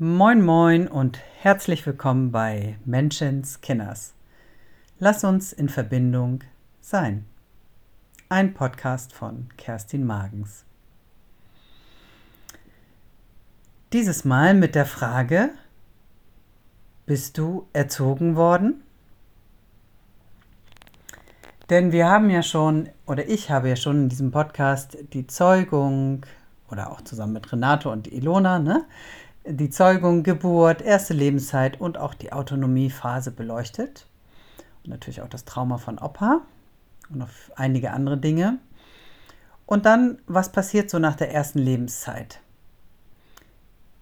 Moin moin und herzlich willkommen bei Menschens Kinders. Lass uns in Verbindung sein. Ein Podcast von Kerstin Magens. Dieses Mal mit der Frage, bist du erzogen worden? Denn wir haben ja schon, oder ich habe ja schon in diesem Podcast die Zeugung, oder auch zusammen mit Renato und Ilona, ne, die Zeugung, Geburt, erste Lebenszeit und auch die Autonomiephase beleuchtet. Und natürlich auch das Trauma von Opa und noch einige andere Dinge. Und dann, was passiert so nach der ersten Lebenszeit?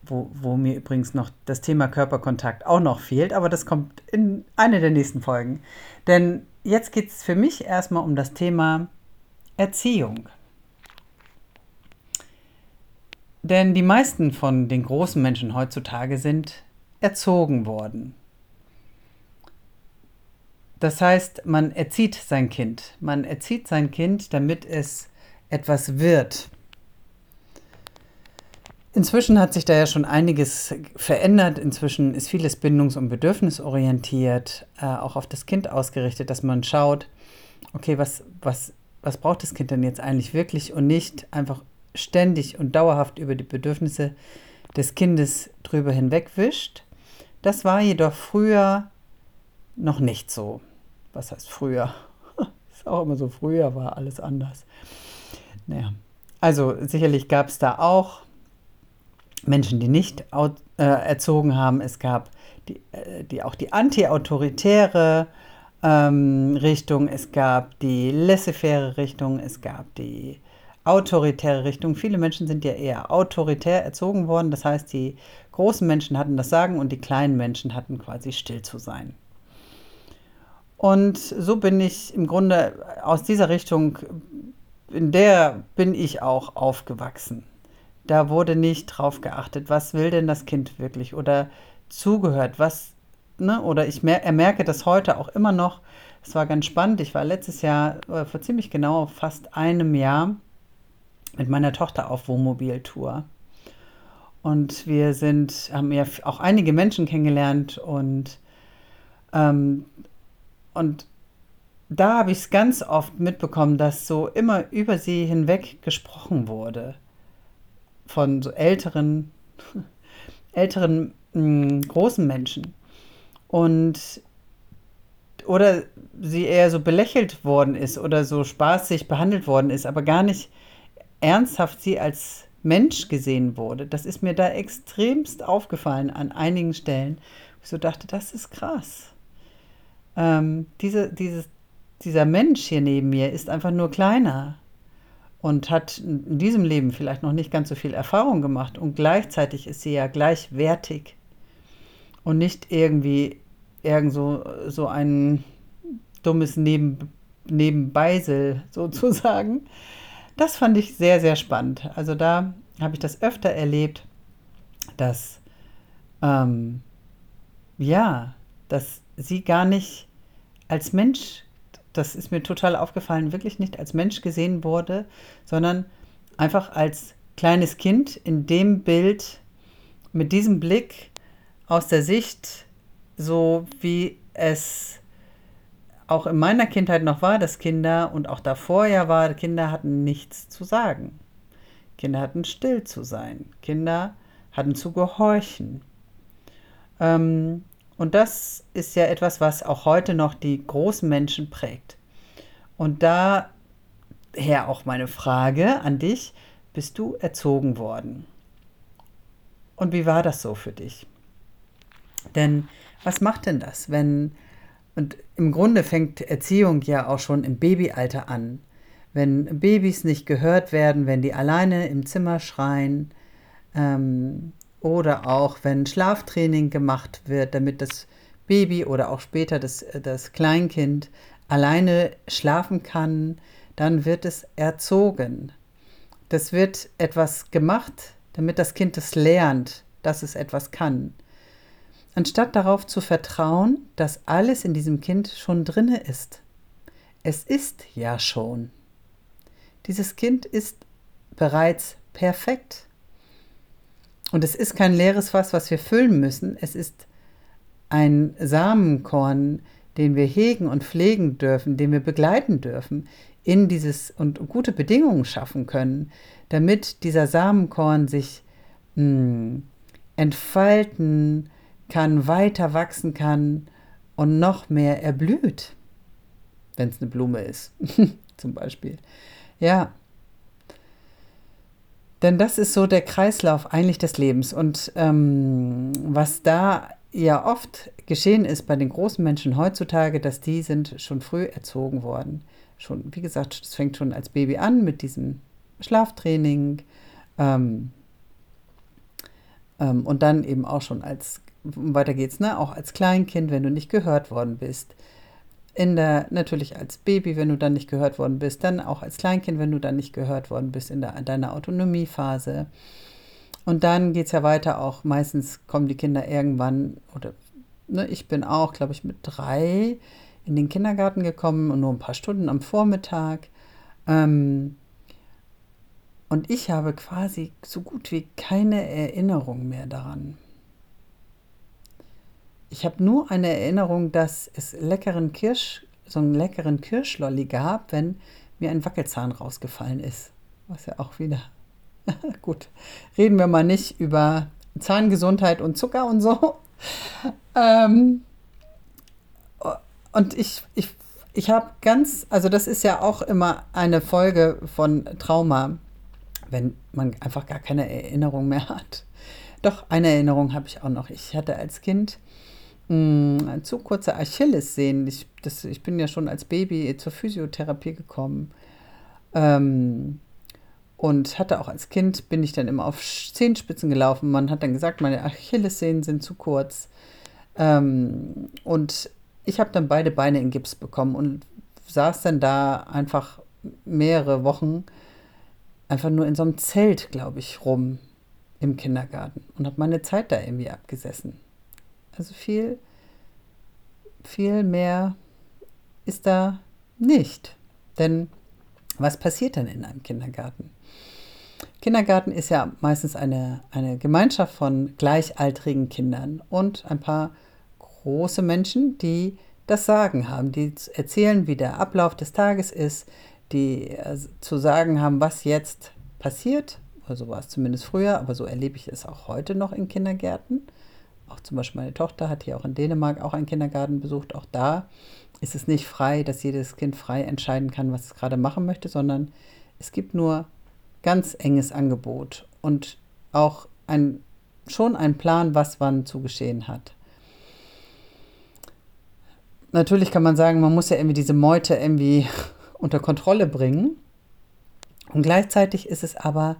Wo, wo mir übrigens noch das Thema Körperkontakt auch noch fehlt, aber das kommt in eine der nächsten Folgen. Denn jetzt geht es für mich erstmal um das Thema Erziehung. Denn die meisten von den großen Menschen heutzutage sind erzogen worden. Das heißt, man erzieht sein Kind. Man erzieht sein Kind, damit es etwas wird. Inzwischen hat sich da ja schon einiges verändert. Inzwischen ist vieles bindungs- und bedürfnisorientiert, äh, auch auf das Kind ausgerichtet, dass man schaut, okay, was, was, was braucht das Kind denn jetzt eigentlich wirklich und nicht einfach ständig und dauerhaft über die Bedürfnisse des Kindes drüber hinwegwischt. Das war jedoch früher noch nicht so. Was heißt früher? Ist auch immer so, früher war alles anders. Naja, also sicherlich gab es da auch Menschen, die nicht äh, erzogen haben. Es gab die, äh, die auch die anti-autoritäre ähm, Richtung, es gab die laissez-faire Richtung, es gab die autoritäre Richtung. Viele Menschen sind ja eher autoritär erzogen worden. Das heißt, die großen Menschen hatten das Sagen und die kleinen Menschen hatten quasi still zu sein. Und so bin ich im Grunde aus dieser Richtung, in der bin ich auch aufgewachsen. Da wurde nicht drauf geachtet, was will denn das Kind wirklich oder zugehört, was, ne, oder ich mer merke das heute auch immer noch. Es war ganz spannend. Ich war letztes Jahr, äh, vor ziemlich genau fast einem Jahr, mit meiner Tochter auf Wohnmobiltour. Und wir sind, haben ja auch einige Menschen kennengelernt und, ähm, und da habe ich es ganz oft mitbekommen, dass so immer über sie hinweg gesprochen wurde. Von so älteren, älteren mh, hm, großen Menschen. Und oder sie eher so belächelt worden ist oder so spaßig behandelt worden ist, aber gar nicht ernsthaft sie als Mensch gesehen wurde. Das ist mir da extremst aufgefallen an einigen Stellen. Ich so dachte, das ist krass. Ähm, diese, dieses, dieser Mensch hier neben mir ist einfach nur kleiner und hat in diesem Leben vielleicht noch nicht ganz so viel Erfahrung gemacht und gleichzeitig ist sie ja gleichwertig und nicht irgendwie irgend so, so ein dummes Neben, Nebenbeisel sozusagen, das fand ich sehr, sehr spannend. Also da habe ich das öfter erlebt, dass, ähm, ja, dass sie gar nicht als Mensch, das ist mir total aufgefallen, wirklich nicht als Mensch gesehen wurde, sondern einfach als kleines Kind in dem Bild, mit diesem Blick aus der Sicht, so wie es auch in meiner Kindheit noch war, dass Kinder und auch davor ja war, Kinder hatten nichts zu sagen. Kinder hatten still zu sein. Kinder hatten zu gehorchen. Ähm, und das ist ja etwas, was auch heute noch die großen Menschen prägt. Und daher auch meine Frage an dich, bist du erzogen worden? Und wie war das so für dich? Denn was macht denn das, wenn und im Grunde fängt Erziehung ja auch schon im Babyalter an. Wenn Babys nicht gehört werden, wenn die alleine im Zimmer schreien ähm, oder auch wenn Schlaftraining gemacht wird, damit das Baby oder auch später das, das Kleinkind alleine schlafen kann, dann wird es erzogen. Das wird etwas gemacht, damit das Kind es lernt, dass es etwas kann anstatt darauf zu vertrauen, dass alles in diesem Kind schon drinne ist. Es ist ja schon. Dieses Kind ist bereits perfekt. Und es ist kein leeres Fass, was wir füllen müssen. Es ist ein Samenkorn, den wir hegen und pflegen dürfen, den wir begleiten dürfen in dieses und gute Bedingungen schaffen können, damit dieser Samenkorn sich mh, hm, entfalten kann, weiter wachsen kann und noch mehr erblüht, wenn es eine Blume ist, zum Beispiel. Ja, denn das ist so der Kreislauf eigentlich des Lebens. Und ähm, was da ja oft geschehen ist bei den großen Menschen heutzutage, dass die sind schon früh erzogen worden. Schon, wie gesagt, es fängt schon als Baby an mit diesem Schlaftraining ähm, ähm, und dann eben auch schon als, weiter geht's, ne, auch als Kleinkind, wenn du nicht gehört worden bist. In der, natürlich als Baby, wenn du dann nicht gehört worden bist, dann auch als Kleinkind, wenn du dann nicht gehört worden bist in, der, in deiner Autonomiephase. Und dann geht es ja weiter auch, meistens kommen die Kinder irgendwann, oder ne, ich bin auch, glaube ich, mit drei in den Kindergarten gekommen und nur ein paar Stunden am Vormittag. Ähm, und ich habe quasi so gut wie keine Erinnerung mehr daran. Ich habe nur eine Erinnerung, dass es leckeren Kirsch, so einen leckeren Kirschlolli gab, wenn mir ein Wackelzahn rausgefallen ist. Was ja auch wieder Gut, reden wir mal nicht über Zahngesundheit und Zucker und so. Ähm, und ich, ich, ich habe ganz, also das ist ja auch immer eine Folge von Trauma, wenn man einfach gar keine Erinnerung mehr hat. Doch, eine Erinnerung habe ich auch noch. Ich hatte als Kind mh, hm, zu kurze Achillessehnen. Ich, das, ich bin ja schon als Baby zur Physiotherapie gekommen. Ähm, und hatte auch als Kind, bin ich dann immer auf Zehenspitzen gelaufen. Man hat dann gesagt, meine Achillessehnen sind zu kurz. Ähm, und ich habe dann beide Beine in Gips bekommen und saß dann da einfach mehrere Wochen einfach nur in so einem Zelt, glaube ich, rum im Kindergarten und habe meine Zeit da irgendwie abgesessen. Also viel, viel mehr ist da nicht. Denn was passiert denn in einem Kindergarten? Kindergarten ist ja meistens eine, eine Gemeinschaft von gleichaltrigen Kindern und ein paar große Menschen, die das Sagen haben, die erzählen, wie der Ablauf des Tages ist, die äh, zu sagen haben, was jetzt passiert. Also war es zumindest früher, aber so erlebe ich es auch heute noch in Kindergärten. Auch zum Beispiel meine Tochter hat hier auch in Dänemark auch einen Kindergarten besucht. Auch da ist es nicht frei, dass jedes Kind frei entscheiden kann, was es gerade machen möchte, sondern es gibt nur ganz enges Angebot und auch ein, schon ein Plan, was wann zu geschehen hat. Natürlich kann man sagen, man muss ja irgendwie diese Meute irgendwie unter Kontrolle bringen. Und gleichzeitig ist es aber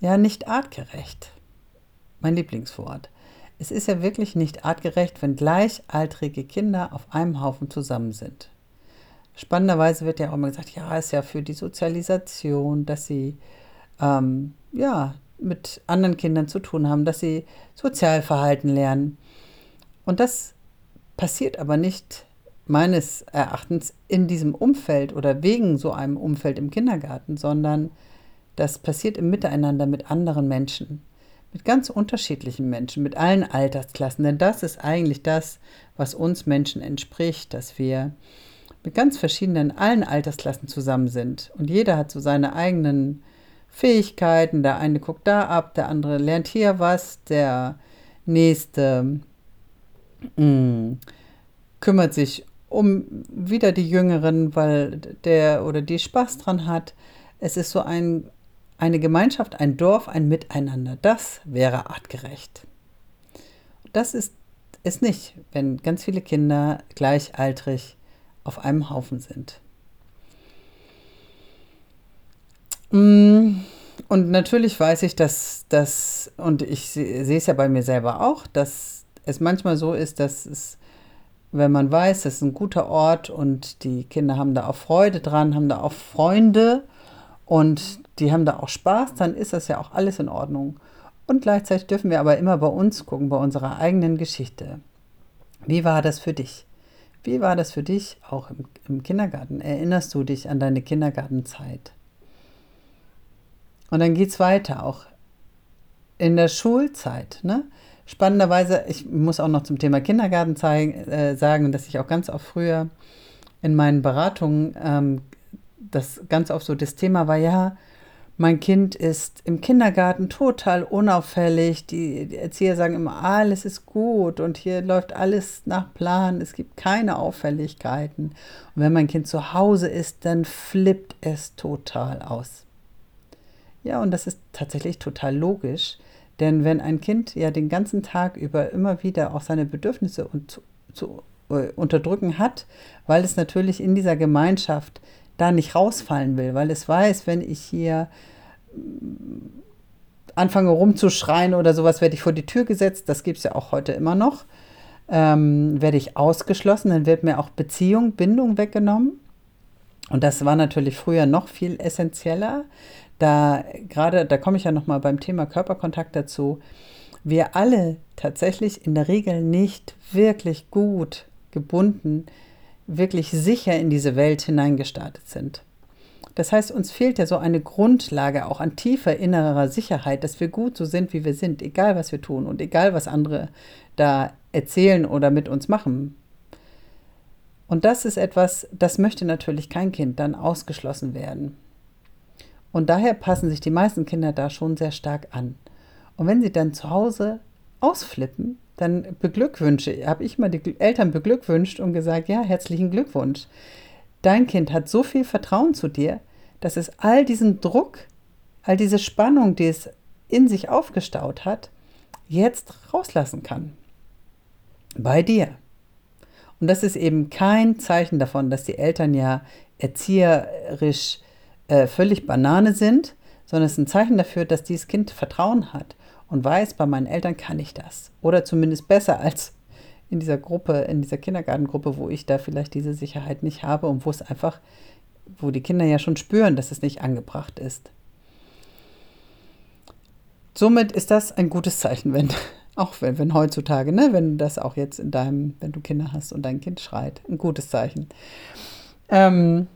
ja nicht artgerecht. Mein Lieblingswort. Es ist ja wirklich nicht artgerecht, wenn gleichaltrige Kinder auf einem Haufen zusammen sind. Spannenderweise wird ja auch immer gesagt, ja, ist ja für die Sozialisation, dass sie ähm, ja, mit anderen Kindern zu tun haben, dass sie Sozialverhalten lernen. Und das passiert aber nicht meines Erachtens in diesem Umfeld oder wegen so einem Umfeld im Kindergarten, sondern das passiert im Miteinander mit anderen Menschen, mit ganz unterschiedlichen Menschen, mit allen Altersklassen. Denn das ist eigentlich das, was uns Menschen entspricht, dass wir mit ganz verschiedenen, allen Altersklassen zusammen sind. Und jeder hat so seine eigenen Fähigkeiten. Der eine guckt da ab, der andere lernt hier was, der nächste mh, mm, kümmert sich um wieder die Jüngeren, weil der oder die Spaß dran hat. Es ist so ein, eine Gemeinschaft, ein Dorf, ein Miteinander. Das wäre artgerecht. Das ist es nicht, wenn ganz viele Kinder gleichaltrig auf einem Haufen sind. Mm, und natürlich weiß ich, dass das, und ich sehe es ja bei mir selber auch, dass es manchmal so ist, dass es, wenn man weiß, das ist ein guter Ort und die Kinder haben da auch Freude dran, haben da auch Freunde und die haben da auch Spaß, dann ist das ja auch alles in Ordnung. Und gleichzeitig dürfen wir aber immer bei uns gucken, bei unserer eigenen Geschichte. Wie war das für dich? Wie war das für dich auch im, im Kindergarten? Erinnerst du dich an deine Kindergartenzeit? Und dann geht es weiter, auch in der Schulzeit, ne? Spannenderweise, ich muss auch noch zum Thema Kindergarten zeigen, äh, sagen, dass ich auch ganz oft früher in meinen Beratungen ähm, das ganz oft so das Thema war, ja, mein Kind ist im Kindergarten total unauffällig. Die, Erzieher sagen immer, alles ist gut und hier läuft alles nach Plan. Es gibt keine Auffälligkeiten. Und wenn mein Kind zu Hause ist, dann flippt es total aus. Ja, und das ist tatsächlich total logisch, denn wenn ein Kind ja den ganzen Tag über immer wieder auch seine Bedürfnisse und zu, zu äh, unterdrücken hat, weil es natürlich in dieser Gemeinschaft da nicht rausfallen will, weil es weiß, wenn ich hier anfange rumzuschreien oder sowas, werde ich vor die Tür gesetzt, das gibt es ja auch heute immer noch, ähm, werde ich ausgeschlossen, dann wird mir auch Beziehung, Bindung weggenommen. Und das war natürlich früher noch viel essentieller. Da gerade, da komme ich ja nochmal beim Thema Körperkontakt dazu, wir alle tatsächlich in der Regel nicht wirklich gut gebunden wirklich sicher in diese Welt hineingestartet sind. Das heißt, uns fehlt ja so eine Grundlage auch an tiefer innerer Sicherheit, dass wir gut so sind, wie wir sind, egal was wir tun und egal was andere da erzählen oder mit uns machen. Und das ist etwas, das möchte natürlich kein Kind dann ausgeschlossen werden. Und daher passen sich die meisten Kinder da schon sehr stark an. Und wenn sie dann zu Hause ausflippen, dann beglückwünsche, habe ich mal die Eltern beglückwünscht und gesagt, ja, herzlichen Glückwunsch. Dein Kind hat so viel Vertrauen zu dir, dass es all diesen Druck, all diese Spannung, die es in sich aufgestaut hat, jetzt rauslassen kann. Bei dir. Und das ist eben kein Zeichen davon, dass die Eltern ja erzieherisch äh, völlig Banane sind, sondern es ist ein Zeichen dafür, dass dieses Kind Vertrauen hat und weiß, bei meinen Eltern kann ich das. Oder zumindest besser als in dieser Gruppe, in dieser Kindergartengruppe, wo ich da vielleicht diese Sicherheit nicht habe und wo es einfach, wo die Kinder ja schon spüren, dass es nicht angebracht ist. Somit ist das ein gutes Zeichen, wenn, auch wenn, wenn heutzutage, ne, wenn das auch jetzt in deinem, wenn du Kinder hast und dein Kind schreit, ein gutes Zeichen. Ähm,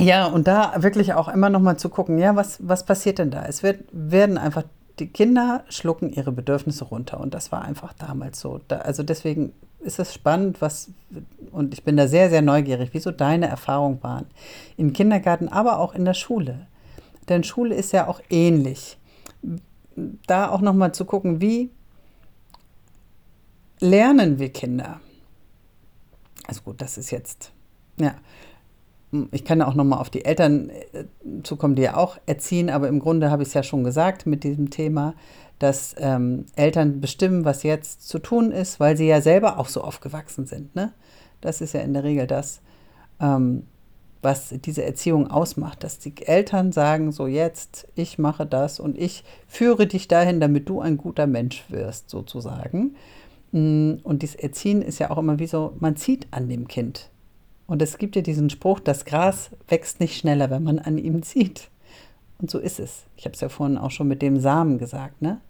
ja, und da wirklich auch immer noch mal zu gucken, ja, was, was passiert denn da? Es wird, werden einfach die Kinder schlucken ihre Bedürfnisse runter und das war einfach damals so. Da, also deswegen ist es spannend, was, und ich bin da sehr, sehr neugierig, wieso deine Erfahrungen waren. Im Kindergarten, aber auch in der Schule. Denn Schule ist ja auch ähnlich. Da auch nochmal zu gucken, wie lernen wir Kinder? Also gut, das ist jetzt, ja, ich kann auch nochmal auf die Eltern äh, zukommen, die ja auch erziehen, aber im Grunde habe ich es ja schon gesagt mit diesem Thema, dass ähm, Eltern bestimmen, was jetzt zu tun ist, weil sie ja selber auch so aufgewachsen sind. Ne? Das ist ja in der Regel das, ähm, was diese Erziehung ausmacht, dass die Eltern sagen, so jetzt, ich mache das und ich führe dich dahin, damit du ein guter Mensch wirst, sozusagen. Mm, und dieses Erziehen ist ja auch immer wie so, man zieht an dem Kind. Und es gibt ja diesen Spruch, das Gras wächst nicht schneller, wenn man an ihm zieht. Und so ist es. Ich habe es ja vorhin auch schon mit dem Samen gesagt, ne?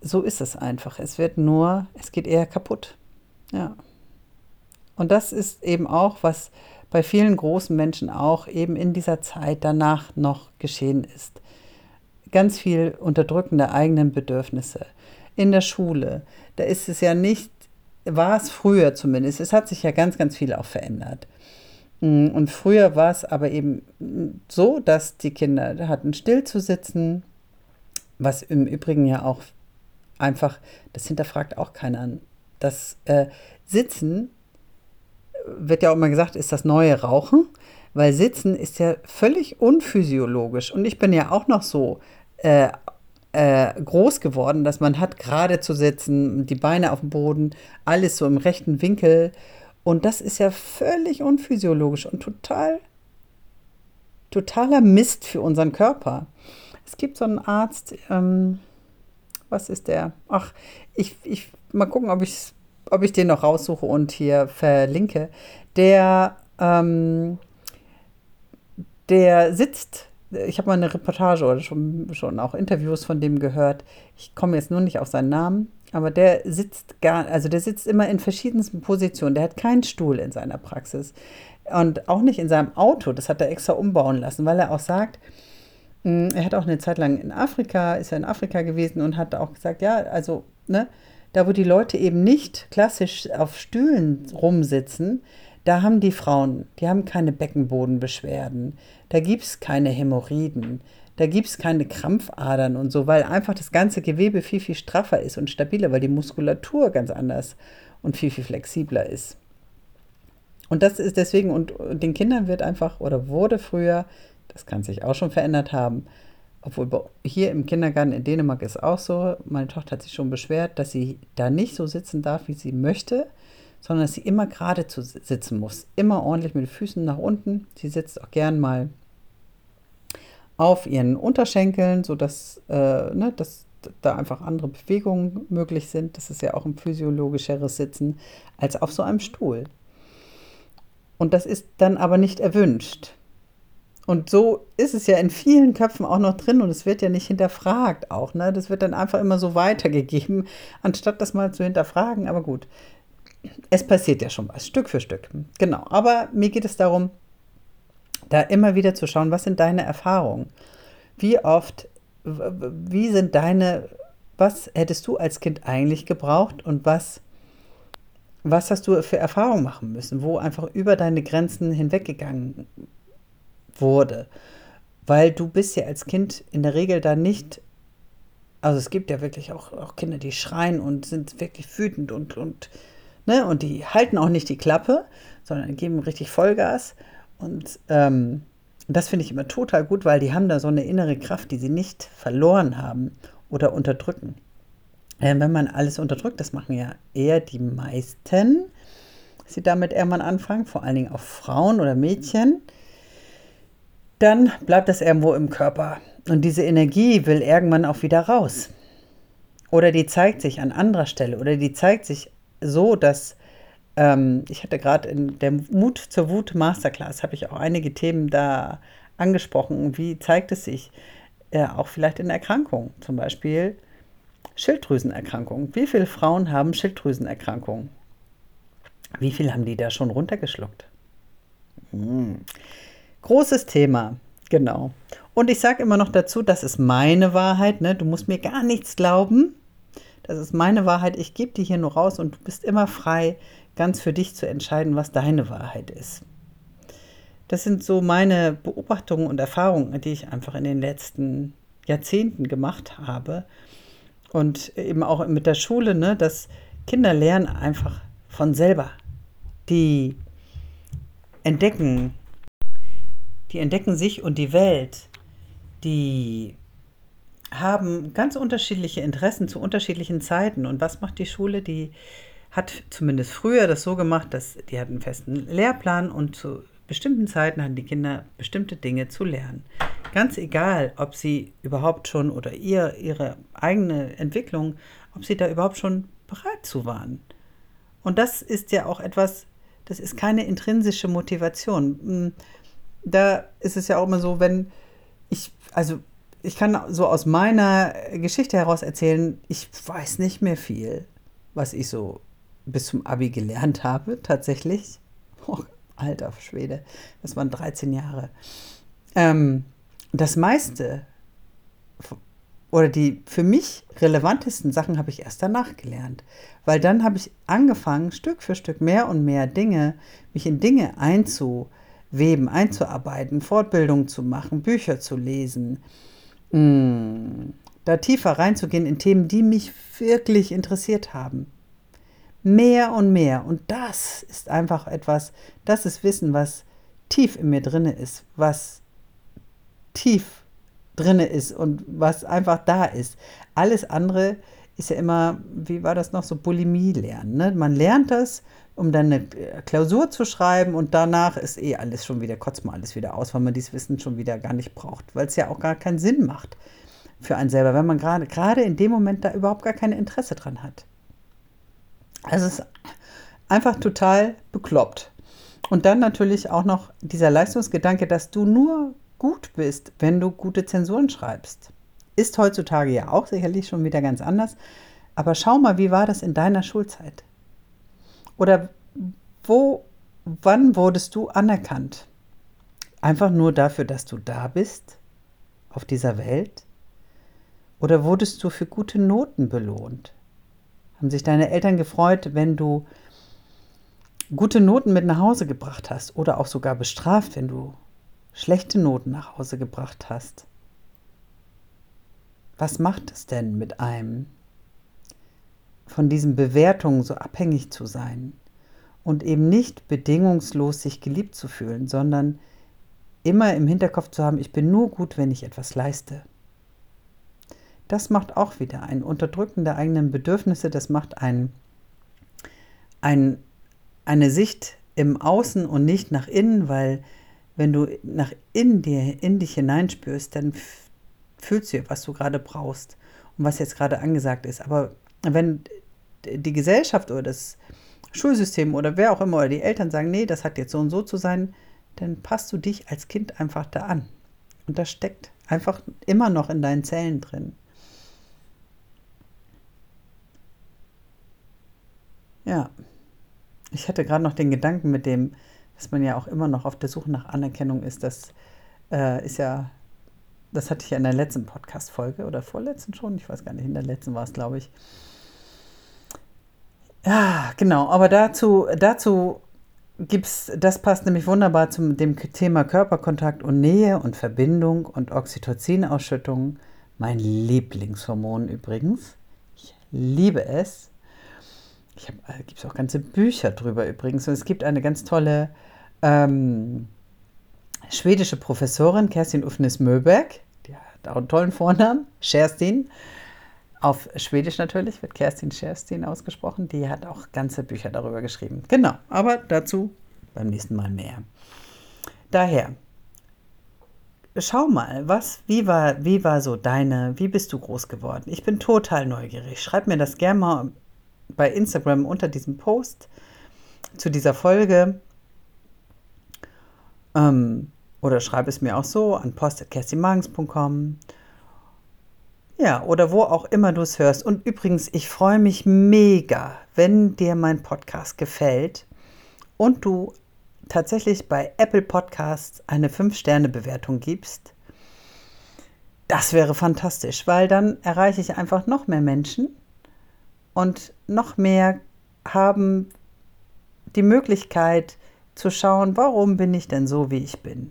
So ist es einfach. Es wird nur, es geht eher kaputt. Ja. Und das ist eben auch, was bei vielen großen Menschen auch eben in dieser Zeit danach noch geschehen ist. Ganz viel Unterdrücken der eigenen Bedürfnisse. In der Schule, da ist es ja nicht war es früher zumindest. Es hat sich ja ganz, ganz viel auch verändert. Mm, und früher war es aber eben so, dass die Kinder hatten still zu sitzen, was im Übrigen ja auch einfach, das hinterfragt auch keiner. Das äh, Sitzen wird ja auch immer gesagt, ist das neue Rauchen, weil Sitzen ist ja völlig unphysiologisch. Und ich bin ja auch noch so äh, äh, groß geworden, dass man hat gerade zu sitzen, die Beine auf dem Boden, alles so im rechten Winkel. Und das ist ja völlig unphysiologisch und total, totaler Mist für unseren Körper. Es gibt so einen Arzt, ähm, was ist der? Ach, ich, ich mal gucken, ob ich, ob ich den noch raussuche und hier verlinke. Der, ähm, der sitzt ich habe mal eine Reportage oder schon, schon auch Interviews von dem gehört. Ich komme jetzt nur nicht auf seinen Namen, aber der sitzt gar, also der sitzt immer in verschiedensten Positionen. Der hat keinen Stuhl in seiner Praxis und auch nicht in seinem Auto. Das hat er extra umbauen lassen, weil er auch sagt, Mm, er hat auch eine Zeit lang in Afrika, ist er in Afrika gewesen und hat auch gesagt, ja, also, ne, da wo die Leute eben nicht klassisch auf Stühlen rumsitzen, da haben die Frauen, die haben keine Beckenbodenbeschwerden, da gibt es keine Hämorrhoiden, da gibt es keine Krampfadern und so, weil einfach das ganze Gewebe viel, viel straffer ist und stabiler, weil die Muskulatur ganz anders und viel, viel flexibler ist. Und das ist deswegen, und den Kindern wird einfach oder wurde früher, das kann sich auch schon verändert haben, obwohl hier im Kindergarten in Dänemark ist auch so, meine Tochter hat sich schon beschwert, dass sie da nicht so sitzen darf, wie sie möchte, sondern dass sie immer gerade zu sitzen muss. Immer ordentlich mit den Füßen nach unten. Sie sitzt auch gern mal auf ihren Unterschenkeln, sodass äh, ne, dass da einfach andere Bewegungen möglich sind. Das ist ja auch ein physiologischeres Sitzen als auf so einem Stuhl. Und das ist dann aber nicht erwünscht. Und so ist es ja in vielen Köpfen auch noch drin und es wird ja nicht hinterfragt auch. Ne? Das wird dann einfach immer so weitergegeben, anstatt das mal zu hinterfragen. Aber gut, es passiert ja schon was, Stück für Stück. Genau, aber mir geht es darum, da immer wieder zu schauen, was sind deine Erfahrungen? Wie oft, wie sind deine, was hättest du als Kind eigentlich gebraucht und was, was hast du für Erfahrungen machen müssen, wo einfach über deine Grenzen hinweggegangen wurde? Weil du bist ja als Kind in der Regel da nicht, also es gibt ja wirklich auch, auch Kinder, die schreien und sind wirklich wütend und, und, ne, und die halten auch nicht die Klappe, sondern geben richtig Vollgas. Und ähm, das finde ich immer total gut, weil die haben da so eine innere Kraft, die sie nicht verloren haben oder unterdrücken. Äh, wenn man alles unterdrückt, das machen ja eher die meisten, sie damit irgendwann anfangen, vor allen Dingen auch Frauen oder Mädchen, dann bleibt das irgendwo im Körper. Und diese Energie will irgendwann auch wieder raus. Oder die zeigt sich an anderer Stelle. Oder die zeigt sich so, dass ähm, ich hatte gerade in der Mut zur Wut Masterclass, habe ich auch einige Themen da angesprochen. Wie zeigt es sich äh, auch vielleicht in Erkrankungen, zum Beispiel Schilddrüsenerkrankungen. Wie viele Frauen haben Schilddrüsenerkrankungen? Wie viel haben die da schon runtergeschluckt? Hm. Großes Thema, genau. Und ich sage immer noch dazu, das ist meine Wahrheit. Ne? Du musst mir gar nichts glauben. Das ist meine Wahrheit. Ich gebe die hier nur raus und du bist immer frei, ganz für dich zu entscheiden, was deine Wahrheit ist. Das sind so meine Beobachtungen und Erfahrungen, die ich einfach in den letzten Jahrzehnten gemacht habe. Und eben auch mit der Schule, ne, dass Kinder lernen einfach von selber. Die entdecken, die entdecken sich und die Welt. Die haben ganz unterschiedliche Interessen zu unterschiedlichen Zeiten. Und was macht die Schule? Die hat zumindest früher das so gemacht, dass die hatten einen festen Lehrplan und zu bestimmten Zeiten hatten die Kinder bestimmte Dinge zu lernen. Ganz egal, ob sie überhaupt schon oder ihr, ihre eigene Entwicklung, ob sie da überhaupt schon bereit zu waren. Und das ist ja auch etwas, das ist keine intrinsische Motivation. Hm, da ist es ja auch immer so, wenn ich, also ich kann so aus meiner Geschichte heraus erzählen, ich weiß nicht mehr viel, was ich so bis zum Abi gelernt habe, tatsächlich. Oh, alter Schwede, das waren 13 Jahre. Ähm, das meiste oder die für mich relevantesten Sachen habe ich erst danach gelernt, weil dann habe ich angefangen, Stück für Stück mehr und mehr Dinge, mich in Dinge einzuweben, einzuarbeiten, Fortbildungen zu machen, Bücher zu lesen, da tiefer reinzugehen in Themen, die mich wirklich interessiert haben mehr und mehr. Und das ist einfach etwas, das ist Wissen, was tief in mir drinne ist, was tief drinne ist und was einfach da ist. Alles andere ist ja immer, wie war das noch, so Bulimie lernen. Ne? Man lernt das, um dann eine Klausur zu schreiben und danach ist eh alles schon wieder, kotzt man alles wieder aus, weil man dieses Wissen schon wieder gar nicht braucht, weil es ja auch gar keinen Sinn macht für einen selber, wenn man gerade gerade in dem Moment da überhaupt gar kein Interesse dran hat. Es ist einfach total bekloppt. Und dann natürlich auch noch dieser Leistungsgedanke, dass du nur gut bist, wenn du gute Zensuren schreibst. Ist heutzutage ja auch sicherlich schon wieder ganz anders. Aber schau mal, wie war das in deiner Schulzeit? Oder wo, wann wurdest du anerkannt? Einfach nur dafür, dass du da bist? auf dieser Welt? Oder wurdest du für gute Noten belohnt? Haben sich deine Eltern gefreut, wenn du gute Noten mit nach Hause gebracht hast oder auch sogar bestraft, wenn du schlechte Noten nach Hause gebracht hast? Was macht es denn mit einem, von diesen Bewertungen so abhängig zu sein und eben nicht bedingungslos sich geliebt zu fühlen, sondern immer im Hinterkopf zu haben, ich bin nur gut, wenn ich etwas leiste. Das macht auch wieder ein Unterdrücken der eigenen Bedürfnisse, das macht ein, ein, eine Sicht im Außen und nicht nach innen, weil wenn du nach innen dir, in dich hineinspürst, dann fühlst du, was du gerade brauchst und was jetzt gerade angesagt ist. Aber wenn die Gesellschaft oder das Schulsystem oder wer auch immer oder die Eltern sagen, nee, das hat jetzt so und so zu sein, dann passt du dich als Kind einfach da an. Und das steckt einfach immer noch in deinen Zellen drin. Ja, ich hatte gerade noch den Gedanken mit dem, dass man ja auch immer noch auf der Suche nach Anerkennung ist. Das äh, ist ja, das hatte ich ja in der letzten Podcast-Folge oder vorletzten schon, ich weiß gar nicht, in der letzten war es, glaube ich. Ja, genau, aber dazu, dazu gibt's, das passt nämlich wunderbar zum dem Thema Körperkontakt und Nähe und Verbindung und Oxytocin-Ausschüttung. Mein Lieblingshormon übrigens. Ich liebe es. Ich habe, äh, gibt es auch ganze Bücher drüber übrigens. Und es gibt eine ganz tolle ähm, schwedische Professorin, Kerstin Ufnes Möberg. Die hat auch einen tollen Vornamen, Kerstin. Auf Schwedisch natürlich, wird Kerstin Scherstin ausgesprochen. Die hat auch ganze Bücher darüber geschrieben. Genau, aber dazu beim nächsten Mal mehr. Daher, schau mal, was, wie war, wie war so deine, wie bist du groß geworden? Ich bin total neugierig. Schreib mir das gerne mal bei Instagram unter diesem Post zu dieser Folge. Ähm, oder schreib es mir auch so an post.kerstinmagens.com ja, oder wo auch immer du es hörst. Und übrigens, ich freue mich mega, wenn dir mein Podcast gefällt und du tatsächlich bei Apple Podcasts eine 5-Sterne-Bewertung gibst. Das wäre fantastisch, weil dann erreiche ich einfach noch mehr Menschen und noch mehr haben die Möglichkeit zu schauen, warum bin ich denn so, wie ich bin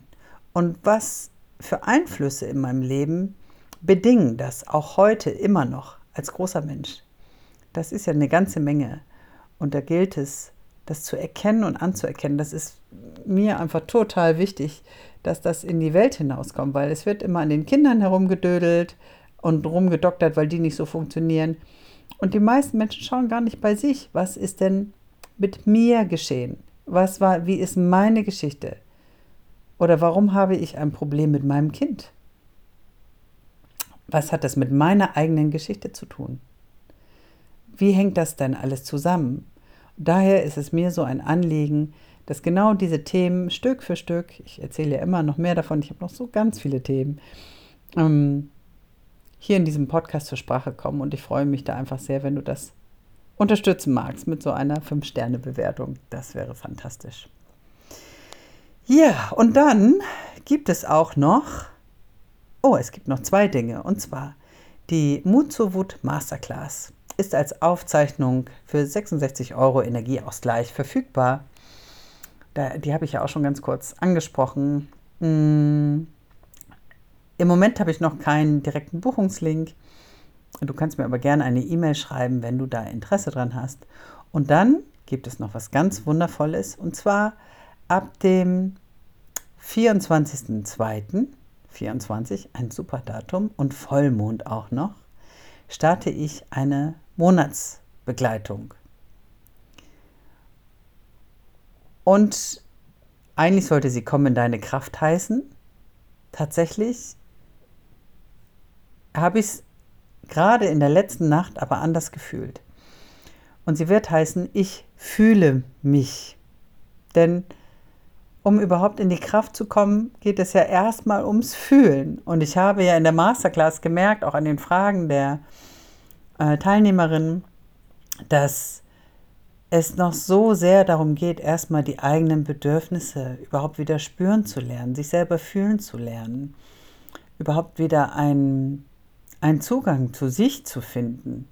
und was für Einflüsse in meinem Leben bedingen das auch heute immer noch als großer Mensch. Das ist ja eine ganze Menge. Und da gilt es, das zu erkennen und anzuerkennen. Das ist mir einfach total wichtig, dass das in die Welt hinauskommt, weil es wird immer an den Kindern herumgedödelt und rumgedoktert, weil die nicht so funktionieren. Und die meisten Menschen schauen gar nicht bei sich, was ist denn mit mir geschehen? Was war, wie ist meine Geschichte? Oder warum habe ich ein Problem mit meinem Kind? Was hat das mit meiner eigenen Geschichte zu tun? Wie hängt das denn alles zusammen? Daher ist es mir so ein Anliegen, dass genau diese Themen Stück für Stück, ich erzähle ja immer noch mehr davon, ich habe noch so ganz viele Themen, ähm, hier in diesem Podcast zur Sprache kommen. Und ich freue mich da einfach sehr, wenn du das unterstützen magst mit so einer 5-Sterne-Bewertung. Das wäre fantastisch. Ja, und dann gibt es auch noch Oh, es gibt noch zwei Dinge. Und zwar die Mut zur Wut Masterclass ist als Aufzeichnung für 66 Euro Energieausgleich verfügbar. Da, die habe ich ja auch schon ganz kurz angesprochen. Hm. Im Moment habe ich noch keinen direkten Buchungslink. Du kannst mir aber gerne eine E-Mail schreiben, wenn du da Interesse dran hast. Und dann gibt es noch was ganz Wundervolles. Und zwar ab dem 24.02. 24, ein super Datum und Vollmond auch noch, starte ich eine Monatsbegleitung. Und eigentlich sollte sie kommen in deine Kraft heißen. Tatsächlich habe ich es gerade in der letzten Nacht aber anders gefühlt. Und sie wird heißen, ich fühle mich. Denn um überhaupt in die Kraft zu kommen, geht es ja erstmal ums Fühlen. Und ich habe ja in der Masterclass gemerkt, auch an den Fragen der äh, Teilnehmerinnen, dass es noch so sehr darum geht, erstmal die eigenen Bedürfnisse überhaupt wieder spüren zu lernen, sich selber fühlen zu lernen. überhaupt wieder einen Zugang zu sich zu finden,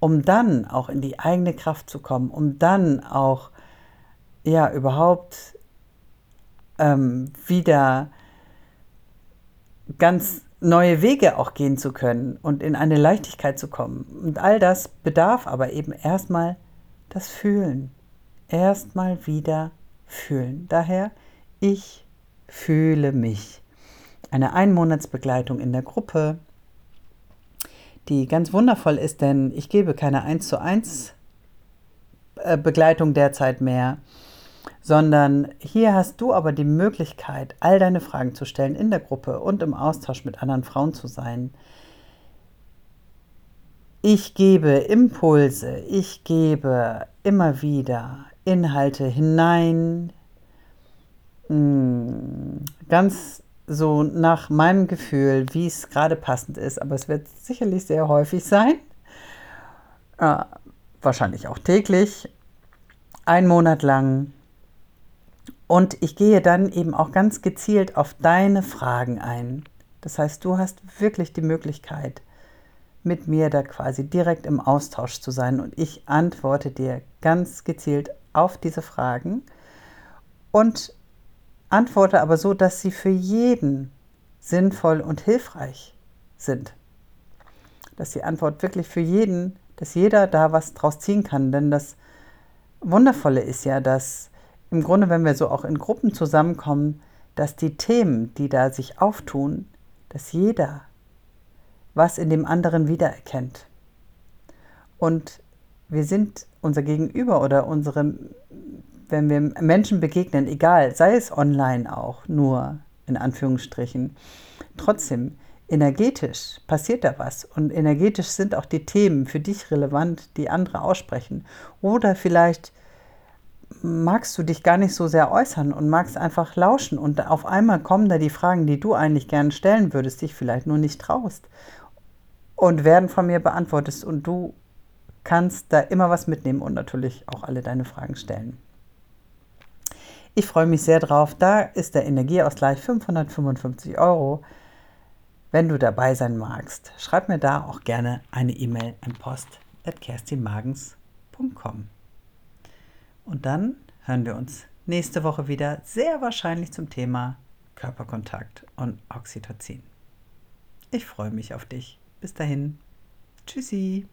um dann auch in die eigene Kraft zu kommen, um dann auch ja überhaupt ähm, wieder ganz neue Wege auch gehen zu können und in eine Leichtigkeit zu kommen. Und all das bedarf aber eben erstmal das Fühlen. Erstmal wieder fühlen. Daher, ich fühle mich. Eine Einmonatsbegleitung in der Gruppe, die ganz wundervoll ist, denn ich gebe keine 1 zu 1 äh, Begleitung derzeit mehr, sondern hier hast du aber die Möglichkeit, all deine Fragen zu stellen in der Gruppe und im Austausch mit anderen Frauen zu sein. Ich gebe Impulse, ich gebe immer wieder Inhalte hinein, hm, ganz so nach meinem Gefühl, wie es gerade passend ist, aber es wird sicherlich sehr häufig sein, äh, wahrscheinlich auch täglich, ein Monat lang. Und ich gehe dann eben auch ganz gezielt auf deine Fragen ein. Das heißt, du hast wirklich die Möglichkeit, mit mir da quasi direkt im Austausch zu sein und ich antworte dir ganz gezielt auf diese Fragen und antworte aber so, dass sie für jeden sinnvoll und hilfreich sind. Dass die Antwort wirklich für jeden, dass jeder da was draus ziehen kann. Denn das Wundervolle ist ja, dass im Grunde, wenn wir so auch in Gruppen zusammenkommen, dass die Themen, die da sich auftun, dass jeder was in dem anderen wiedererkennt. Und wir sind unser Gegenüber oder unsere wenn wir Menschen begegnen, egal, sei es online auch, nur in Anführungsstrichen, trotzdem energetisch passiert da was und energetisch sind auch die Themen für dich relevant, die andere aussprechen. Oder vielleicht magst du dich gar nicht so sehr äußern und magst einfach lauschen und auf einmal kommen da die Fragen, die du eigentlich gerne stellen würdest, dich vielleicht nur nicht traust und werden von mir beantwortet und du kannst da immer was mitnehmen und natürlich auch alle deine Fragen stellen. Ich freue mich sehr drauf. Da ist der Energieausgleich 555 Euro. Wenn du dabei sein magst, schreib mir da auch gerne eine E-Mail an post.kerstinmagens.com. Und dann hören wir uns nächste Woche wieder, sehr wahrscheinlich zum Thema Körperkontakt und Oxytocin. Ich freue mich auf dich. Bis dahin. Tschüssi.